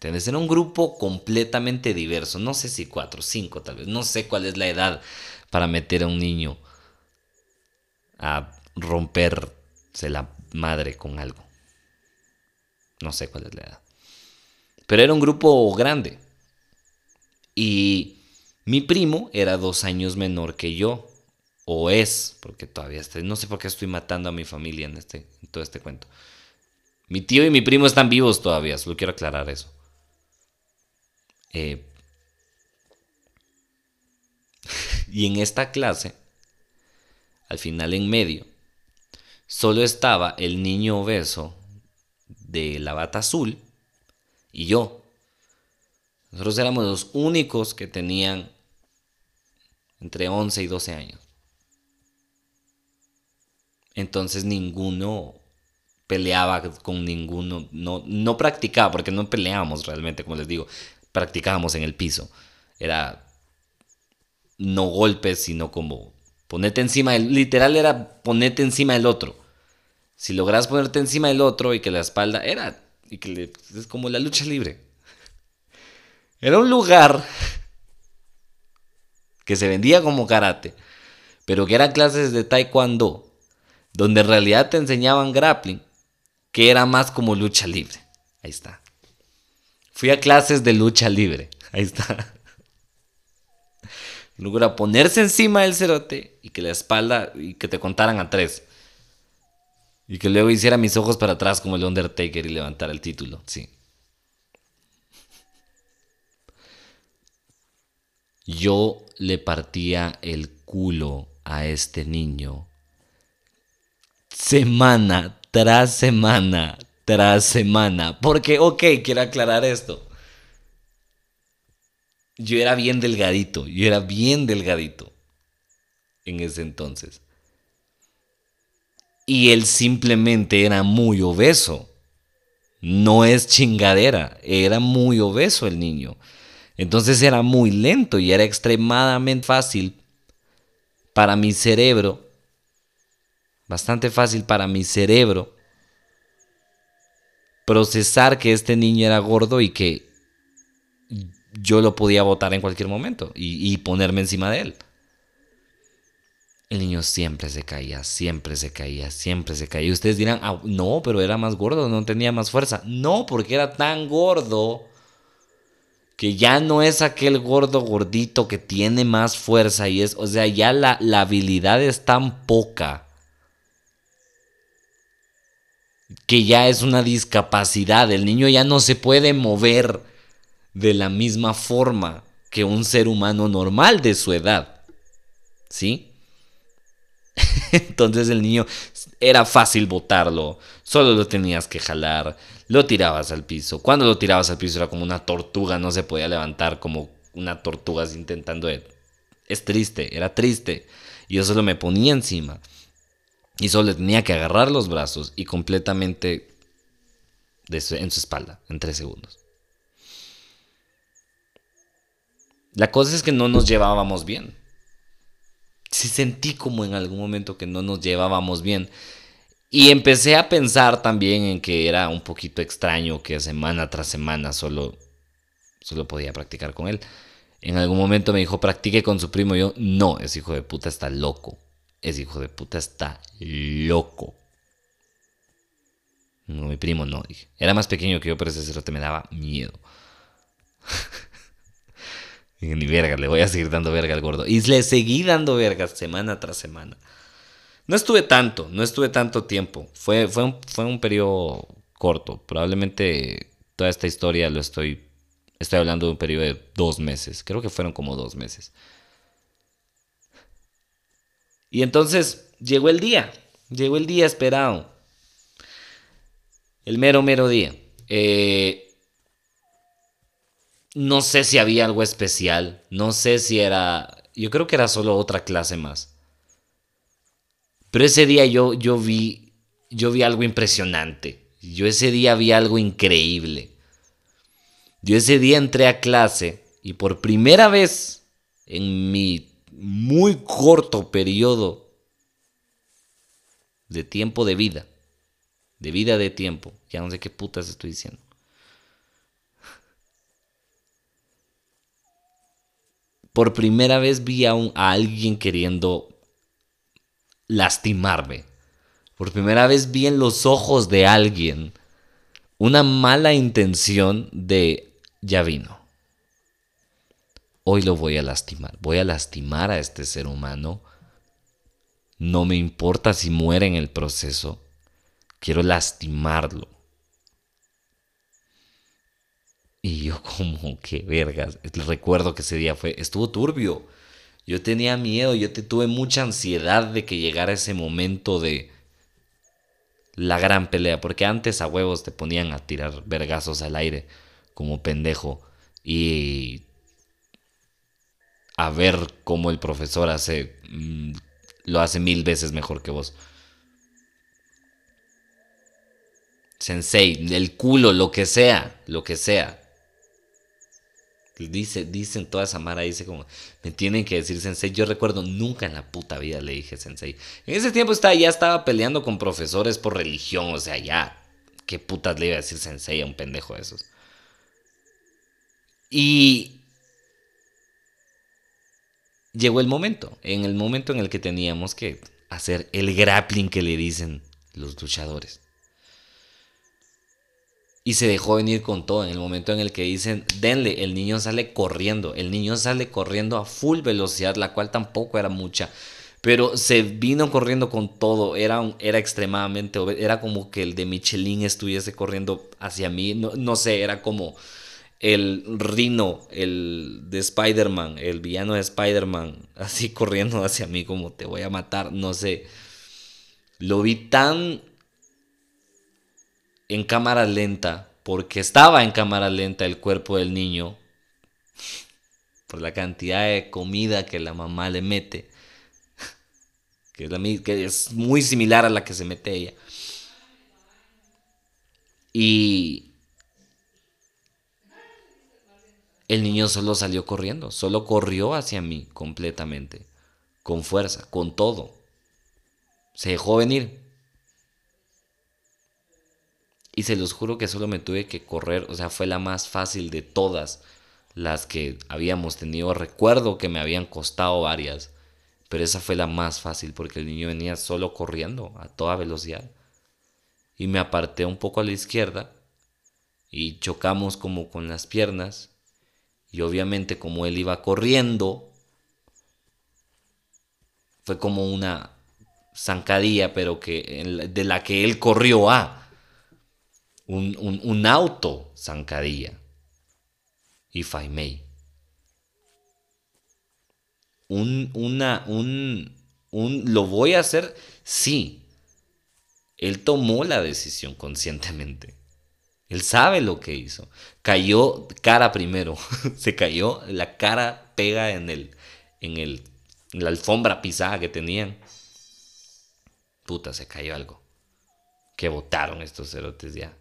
¿Entendés? Era un grupo completamente diverso. No sé si cuatro, cinco tal vez. No sé cuál es la edad para meter a un niño a romperse la madre con algo. No sé cuál es la edad. Pero era un grupo grande. Y mi primo era dos años menor que yo. O es, porque todavía estoy. No sé por qué estoy matando a mi familia en, este, todo este cuento. Mi tío y mi primo están vivos todavía, solo quiero aclarar eso. Eh, y en esta clase, al final en medio, solo estaba el niño obeso de la bata azul y yo. Nosotros éramos los únicos que tenían entre 11 y 12 años. Entonces ninguno peleaba con ninguno, no, no practicaba, porque no peleábamos realmente, como les digo practicábamos en el piso. Era no golpes, sino como ponerte encima del... Literal era ponerte encima del otro. Si logras ponerte encima del otro y que la espalda era... Y que es como la lucha libre. Era un lugar que se vendía como karate, pero que eran clases de taekwondo, donde en realidad te enseñaban grappling, que era más como lucha libre. Ahí está. Fui a clases de lucha libre. Ahí está. Logra ponerse encima del cerote y que la espalda y que te contaran a tres. Y que luego hiciera mis ojos para atrás como el Undertaker y levantara el título, sí. Yo le partía el culo a este niño semana tras semana tras semana. Porque, ok, quiero aclarar esto. Yo era bien delgadito, yo era bien delgadito en ese entonces. Y él simplemente era muy obeso. No es chingadera, era muy obeso el niño. Entonces era muy lento y era extremadamente fácil para mi cerebro, bastante fácil para mi cerebro, procesar que este niño era gordo y que yo lo podía botar en cualquier momento y, y ponerme encima de él. El niño siempre se caía, siempre se caía, siempre se caía. Y ustedes dirán, ah, no, pero era más gordo, no tenía más fuerza. No, porque era tan gordo que ya no es aquel gordo gordito que tiene más fuerza y es, o sea, ya la, la habilidad es tan poca que ya es una discapacidad. El niño ya no se puede mover de la misma forma que un ser humano normal de su edad. ¿Sí? Entonces el niño era fácil botarlo, solo lo tenías que jalar, lo tirabas al piso. Cuando lo tirabas al piso era como una tortuga, no se podía levantar como una tortuga intentando... Es triste, era triste. Y yo solo me ponía encima. Y solo tenía que agarrar los brazos y completamente en su espalda en tres segundos. La cosa es que no nos llevábamos bien sí sentí como en algún momento que no nos llevábamos bien. Y empecé a pensar también en que era un poquito extraño que semana tras semana solo, solo podía practicar con él. En algún momento me dijo, practique con su primo. yo, no, ese hijo de puta está loco. Ese hijo de puta está loco. Mi primo no, dije. Era más pequeño que yo, pero ese cerote me daba miedo. Ni verga, le voy a seguir dando verga al gordo. Y le seguí dando verga semana tras semana. No estuve tanto, no estuve tanto tiempo. Fue, fue, un, fue un periodo corto. Probablemente toda esta historia lo estoy. Estoy hablando de un periodo de dos meses. Creo que fueron como dos meses. Y entonces llegó el día. Llegó el día esperado. El mero, mero día. Eh, no sé si había algo especial, no sé si era, yo creo que era solo otra clase más. Pero ese día yo, yo vi, yo vi algo impresionante. Yo ese día vi algo increíble. Yo ese día entré a clase y por primera vez en mi muy corto periodo de tiempo de vida, de vida de tiempo, ya no sé qué putas estoy diciendo. Por primera vez vi a, alguien queriendo lastimarme. Por primera vez vi en los ojos de alguien una mala intención de ya vino. Hoy lo voy a lastimar. Voy a lastimar a este ser humano. No me importa si muere en el proceso. Quiero lastimarlo. Y yo como que vergas, recuerdo que ese día fue, estuvo turbio. Yo tenía miedo, yo te, tuve mucha ansiedad de que llegara ese momento de la gran pelea, porque antes a huevos te ponían a tirar vergazos al aire como pendejo y a ver cómo el profesor hace mm, lo hace mil veces mejor que vos. Sensei, el culo, lo que sea, lo que sea. Dice, dicen toda esa mara, dice como, me tienen que decir sensei. Yo recuerdo, nunca en la puta vida le dije sensei. En ese tiempo estaba, ya estaba peleando con profesores por religión, o sea, ya, ¿qué putas le iba a decir sensei a un pendejo de esos? Y llegó el momento, en el momento en el que teníamos que hacer el grappling que le dicen los luchadores y se dejó venir con todo. En el momento en el que dicen, denle, el niño sale corriendo. El niño sale corriendo a full velocidad, la cual tampoco era mucha. Pero se vino corriendo con todo, era, era extremadamente, era como que el de Michelin estuviese corriendo hacia mí, no, no sé, era como el Rino, el de Spider-Man, el villano de Spider-Man, así corriendo hacia mí como te voy a matar, no sé. Lo vi tan en cámara lenta, porque estaba en cámara lenta el cuerpo del niño, por la cantidad de comida que la mamá le mete, que es, la es muy similar a la que se mete ella. Y el niño solo salió corriendo, solo corrió hacia mí completamente, con fuerza, con todo. Se dejó venir. Y se los juro que solo me tuve que correr, o sea, fue la más fácil de todas las que habíamos tenido. Recuerdo que me habían costado varias, pero esa fue la más fácil porque el niño venía solo corriendo a toda velocidad. Y me aparté un poco a la izquierda y chocamos como con las piernas. Y obviamente como él iba corriendo, fue como una zancadilla, pero que de la que él corrió a un, un, un auto zancadilla. If I. Un, una, un, un, ¿lo voy a hacer? Sí. Él tomó la decisión conscientemente. Él sabe lo que hizo. Cayó cara primero. Se cayó, la cara pega en el, en el, en la alfombra pisada que tenían. Puta, se cayó algo. Que botaron estos cerotes ya.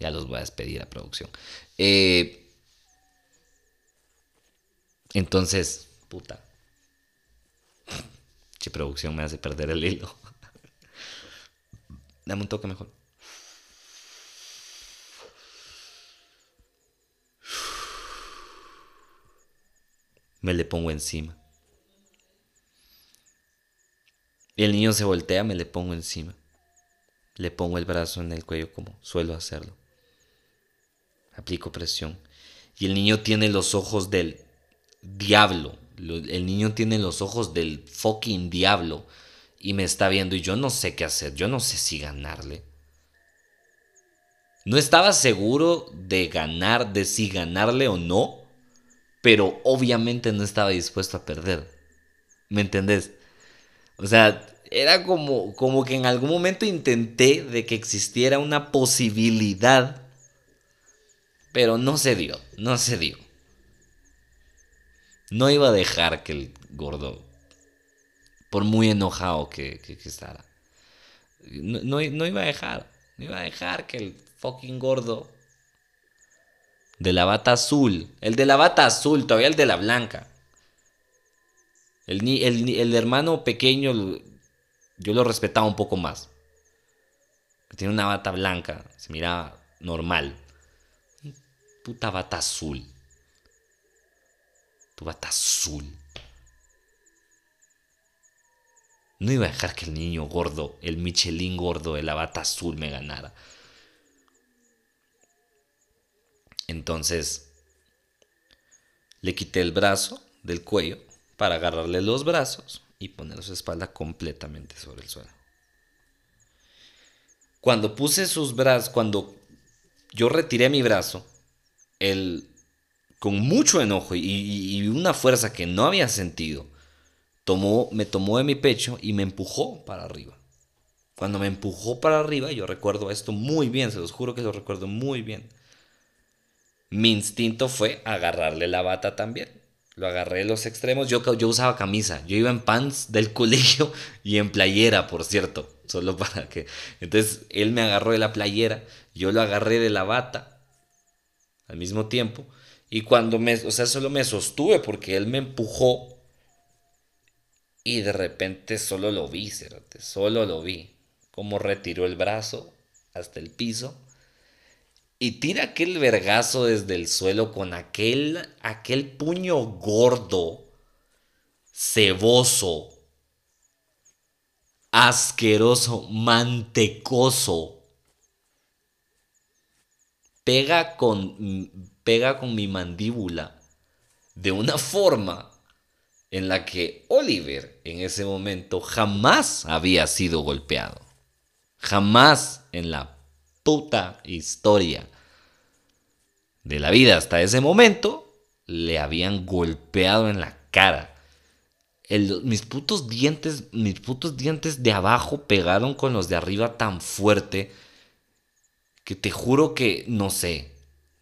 Ya los voy a despedir a producción. Eh, entonces, puta. Che, producción me hace perder el hilo. Dame un toque mejor. Me le pongo encima. Y el niño se voltea, me le pongo encima. Le pongo el brazo en el cuello como suelo hacerlo. Aplico presión. Y el niño tiene los ojos del diablo. Lo- El niño tiene los ojos del fucking diablo. Y me está viendo y yo no sé qué hacer. Yo no sé si ganarle. No estaba seguro de ganar, de si ganarle o no. Pero obviamente no estaba dispuesto a perder. ¿Me entendés? O sea, era como, como que en algún momento intenté de que existiera una posibilidad, pero no se dio, no se dio. No iba a dejar que el gordo, por muy enojado que, que, estara, no, no, iba a dejar, no iba a dejar que el fucking gordo de la bata azul, el de la bata azul, todavía el de la blanca, el, el, el hermano pequeño, yo lo respetaba un poco más. Tiene una bata blanca, se miraba normal. Puta bata azul. Tu bata azul. No iba a dejar que el niño gordo, el Michelin gordo de la bata azul me ganara. Entonces, le quité el brazo del cuello para agarrarle los brazos y poner su espalda completamente sobre el suelo. Cuando puse sus brazos, cuando yo retiré mi brazo, él, con mucho enojo y, una fuerza que no había sentido, tomó, me tomó de mi pecho y me empujó para arriba. Cuando me empujó para arriba, yo recuerdo esto muy bien, se los juro que lo recuerdo muy bien. Mi instinto fue agarrarle la bata también. Lo agarré de los extremos. Yo, yo usaba camisa. Yo iba en pants del colegio y en playera, por cierto. Solo para que. Entonces él me agarró de la playera. Yo lo agarré de la bata. Al mismo tiempo. Y cuando me. O sea, solo me sostuve porque él me empujó. Y de repente solo lo vi, Solo lo vi. Como retiró el brazo hasta el piso y tira aquel vergazo desde el suelo con aquel, aquel puño gordo, ceboso, asqueroso, mantecoso. Pega con, pega con mi mandíbula de una forma en la que Oliver en ese momento jamás había sido golpeado. Jamás en la puta historia de la vida hasta ese momento le habían golpeado en la cara. mis putos dientes, mis putos dientes de abajo pegaron con los de arriba tan fuerte que te juro que no sé,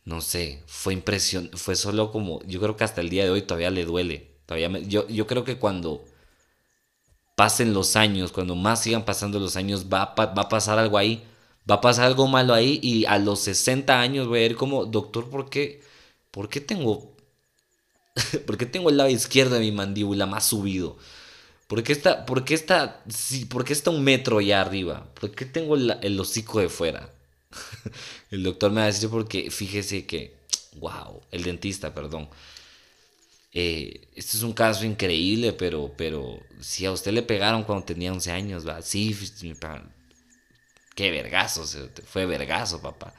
no sé, fue impresión, fue solo como, yo creo que hasta el día de hoy todavía le duele. Todavía yo, yo creo que cuando pasen los años, cuando más sigan pasando los años, va va a pasar algo ahí va a pasar algo malo ahí y a los 60 años voy a ir como, doctor, ¿por qué, por qué tengo, por qué tengo el lado izquierdo de mi mandíbula más subido? ¿Por qué está, por qué está, sí, por qué está un metro allá arriba? ¿Por qué tengo el, hocico de fuera? el doctor me va a decir porque fíjese que, wow, el dentista, perdón. Eh, este es un caso increíble, pero, pero si a usted le pegaron cuando tenía 11 años, va, sí, Qué vergazo, fue vergazo, papá.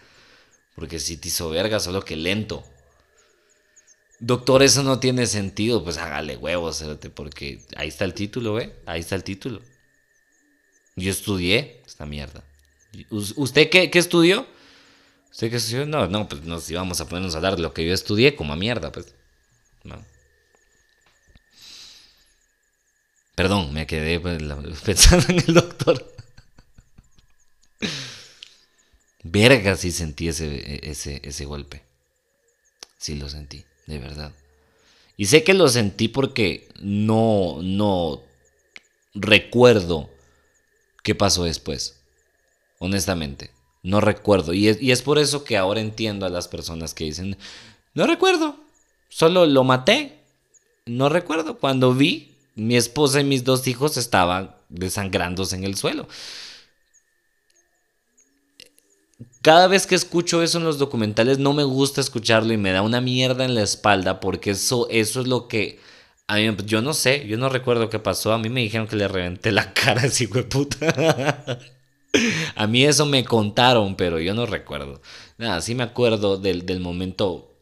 Porque si te hizo verga, solo que lento. Doctor, eso no tiene sentido. Pues hágale huevos, porque ahí está el título, ¿ve? Ahí está el título. Yo estudié esta mierda. ¿Usted qué, qué estudió? ¿Usted qué estudió? No, no, pues nos íbamos a ponernos a de lo que yo estudié como a mierda, pues. No. Perdón, me quedé pues, pensando en el doctor. Verga, sí sentí ese, ese, ese golpe. Sí lo sentí, de verdad. Y sé que lo sentí porque no, no recuerdo qué pasó después. Honestamente, no recuerdo. Y es, y es por eso que ahora entiendo a las personas que dicen, no recuerdo, solo lo maté. No recuerdo. Cuando vi, mi esposa y mis dos hijos estaban desangrándose en el suelo cada vez que escucho eso en los documentales no me gusta escucharlo y me da una mierda en la espalda porque eso, eso es lo que... A mí, yo no sé, yo no recuerdo qué pasó. A mí me dijeron que le reventé la cara así, güey puta. A mí eso me contaron, pero yo no recuerdo. Nada, sí me acuerdo del, del momento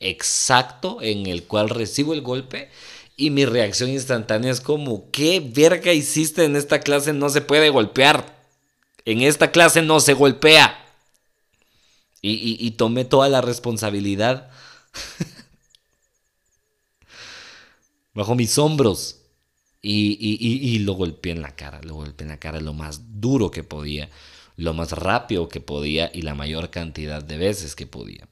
exacto en el cual recibo el golpe y mi reacción instantánea es como, ¿qué verga hiciste en esta clase? No se puede golpear. En esta clase no se golpea. Y, tomé toda la responsabilidad bajo mis hombros. Y, y, lo golpeé en la cara, lo golpeé en la cara lo más duro que podía, lo más rápido que podía y la mayor cantidad de veces que podía.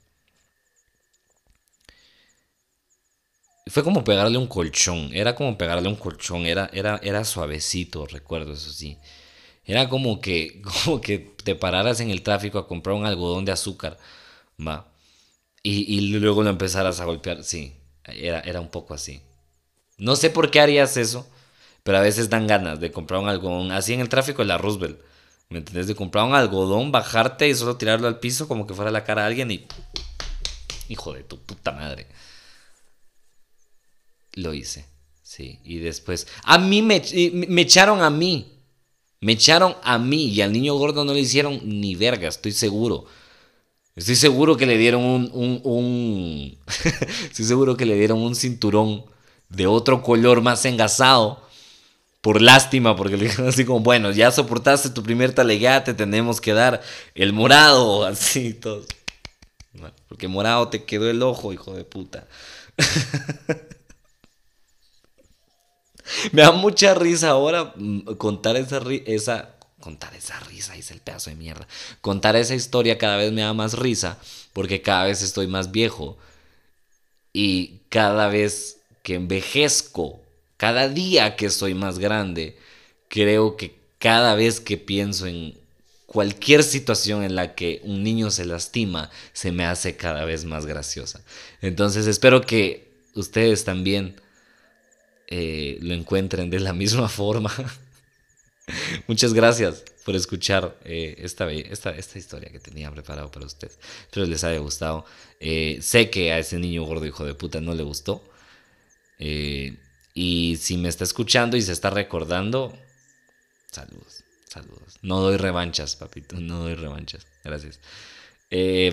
Fue como pegarle un colchón, era como pegarle un colchón, era, era, era suavecito, recuerdo eso sí. Era como que, como que te pararas en el tráfico a comprar un algodón de azúcar, ¿va? Y, luego lo empezaras a golpear. Sí, era, era un poco así. No sé por qué harías eso, pero a veces dan ganas de comprar un algodón. Así en el tráfico de la Roosevelt. ¿Me entendés? De comprar un algodón, bajarte y solo tirarlo al piso como que fuera la cara a alguien y... Hijo de tu puta madre. Lo hice, sí. Y después... A mí me, me echaron a mí. Me echaron a mí y al niño gordo no le hicieron ni verga, estoy seguro. Estoy seguro que le dieron un, un, estoy seguro que le dieron un cinturón de otro color más engasado. Por lástima, porque le dijeron así como, bueno, ya soportaste tu primer talegá, te tenemos que dar el morado, así todo. Porque morado te quedó el ojo, hijo de puta. Me da mucha risa ahora mm, contar esa, esa contar esa risa, dice el pedazo de mierda. Contar esa historia cada vez me da más risa porque cada vez estoy más viejo y cada vez que envejezco, cada día que soy más grande, creo que cada vez que pienso en cualquier situación en la que un niño se lastima, se me hace cada vez más graciosa. Entonces espero que ustedes también eh, lo encuentren de la misma forma. Muchas gracias por escuchar eh, esta, esta, esta, historia que tenía preparado para ustedes. Espero les haya gustado. Eh, sé que a ese niño gordo hijo de puta no le gustó. Y si me está escuchando y se está recordando, saludos, saludos. No doy revanchas, papito, no doy revanchas. Gracias.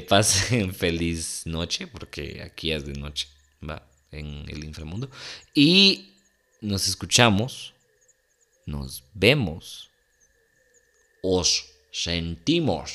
pasen feliz noche, porque aquí es de noche, va, en el inframundo. Y nos escuchamos, nos vemos, os sentimos